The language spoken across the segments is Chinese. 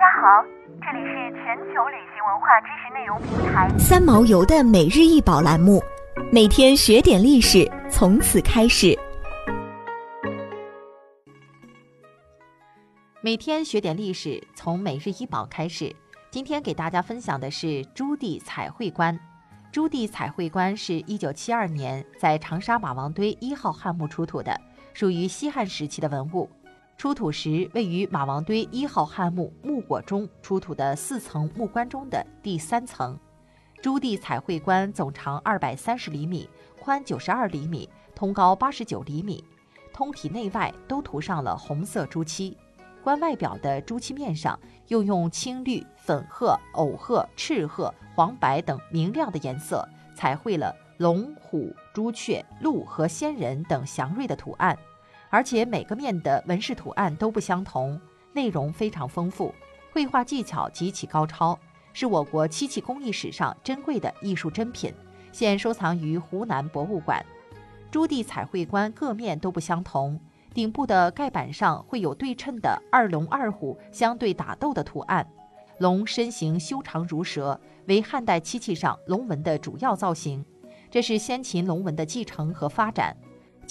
大家好，这里是全球旅行文化知识内容平台三毛游的每日一宝栏目，每天学点历史，从此开始。每天学点历史，从每日一宝开始。今天给大家分享的是朱棣彩绘棺。朱棣彩绘棺是一九七二年在长沙马王堆一号汉墓出土的，属于西汉时期的文物。出土时位于马王堆一号汉墓墓椁中出土的四层木棺中的第三层。朱棣彩绘棺总长二百三十厘米，宽九十二厘米，通高八十九厘米，通体内外都涂上了红色朱漆。棺外表的朱漆面上又用青绿、粉褐、藕褐、赤褐、黄白等明亮的颜色彩绘了龙、虎、朱雀、鹿和仙人等祥瑞的图案，而且每个面的纹饰图案都不相同，内容非常丰富，绘画技巧极其高超，是我国漆器工艺史上珍贵的艺术珍品，现收藏于湖南博物馆。朱棣彩绘棺各面都不相同。顶部的盖板上会有对称的二龙二虎相对打斗的图案，龙身形修长如蛇，为汉代漆器上龙纹的主要造型。这是先秦龙纹的继承和发展。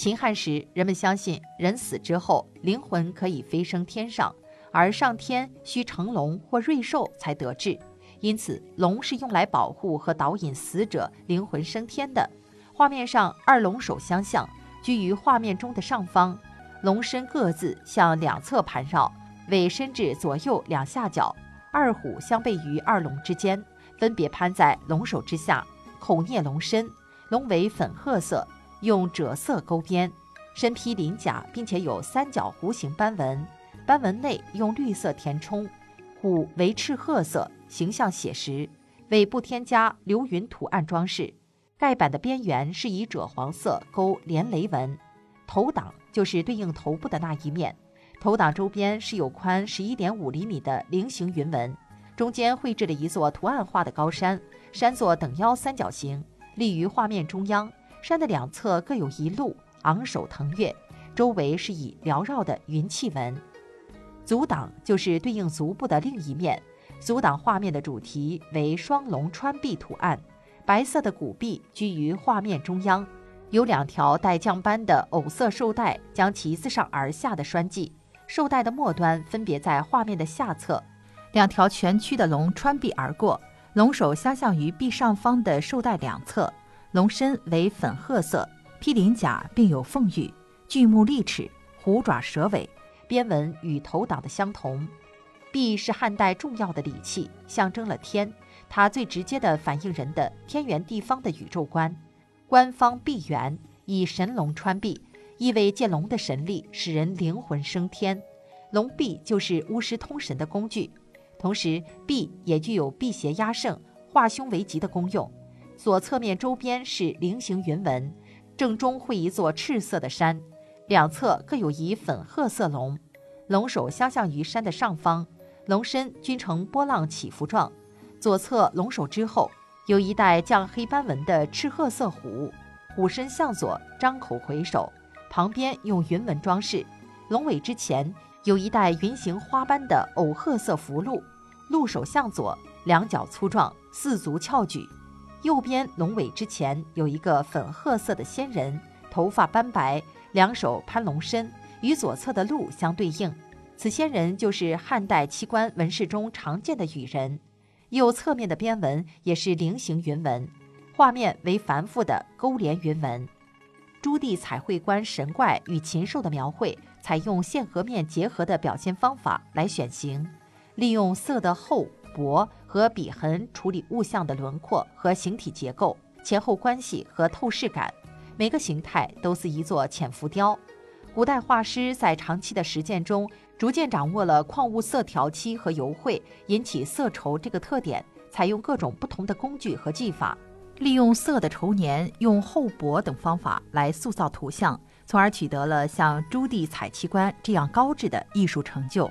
秦汉时，人们相信人死之后灵魂可以飞升天上，而上天需成龙或瑞兽才得志，因此龙是用来保护和导引死者灵魂升天的。画面上二龙首相像，居于画面中的上方。龙身各自向两侧盘绕，尾伸至左右两下角。二虎相背于二龙之间，分别攀在龙首之下，口啮龙身。龙为粉褐色，用赭色勾边，身披鳞甲，并且有三角弧形斑纹，斑纹内用绿色填充。虎为赤褐色，形象写实，尾部添加流云图案装饰。盖板的边缘是以赭黄色勾连雷纹。头挡就是对应头部的那一面，头挡周边是有宽十一点五厘米的菱形云纹，中间绘制了一座图案化的高山，山座等腰三角形，立于画面中央。山的两侧各有一鹿昂首腾跃，周围是以缭绕的云气纹。阻挡就是对应足部的另一面，阻挡画面的主题为双龙穿壁图案，白色的古壁居于画面中央。有两条带酱斑的藕色绶带将其自上而下的拴系，绶带的末端分别在画面的下侧。两条蜷曲的龙穿壁而过，龙首相向于壁上方的绶带两侧。龙身为粉褐色，披鳞甲，并有凤羽，巨目利齿，虎爪蛇尾，边纹与头党的相同。璧是汉代重要的礼器，象征了天，它最直接的反映人的天圆地方的宇宙观。官方闭圆，以神龙穿璧，意味借龙的神力使人灵魂升天。龙璧就是巫师通神的工具，同时璧也具有辟邪压胜、化凶为吉的功用。左侧面周边是菱形云纹，正中绘一座赤色的山，两侧各有一粉褐色龙，龙首相向于山的上方，龙身均呈波浪起伏状。左侧龙首之后。有一带绛黑斑纹的赤褐色虎，虎身向左张口回首，旁边用云纹装饰。龙尾之前有一带云形花斑的藕褐色福鹿，鹿首向左，两脚粗壮，四足翘举。右边龙尾之前有一个粉褐色的仙人，头发斑白，两手攀龙身，与左侧的鹿相对应。此仙人就是汉代漆棺纹饰中常见的羽人。右侧面的边纹也是菱形云纹，画面为繁复的勾连云纹。朱棣彩绘棺神怪与禽兽的描绘，采用线和面结合的表现方法来选形，利用色的厚薄和笔痕处理物象的轮廓和形体结构、前后关系和透视感，每个形态都似一座浅浮雕。古代画师在长期的实践中。逐渐掌握了矿物色调漆和油绘引起色稠这个特点，采用各种不同的工具和技法，利用色的稠黏、用厚薄等方法来塑造图像，从而取得了像朱棣彩漆棺这样高质的艺术成就。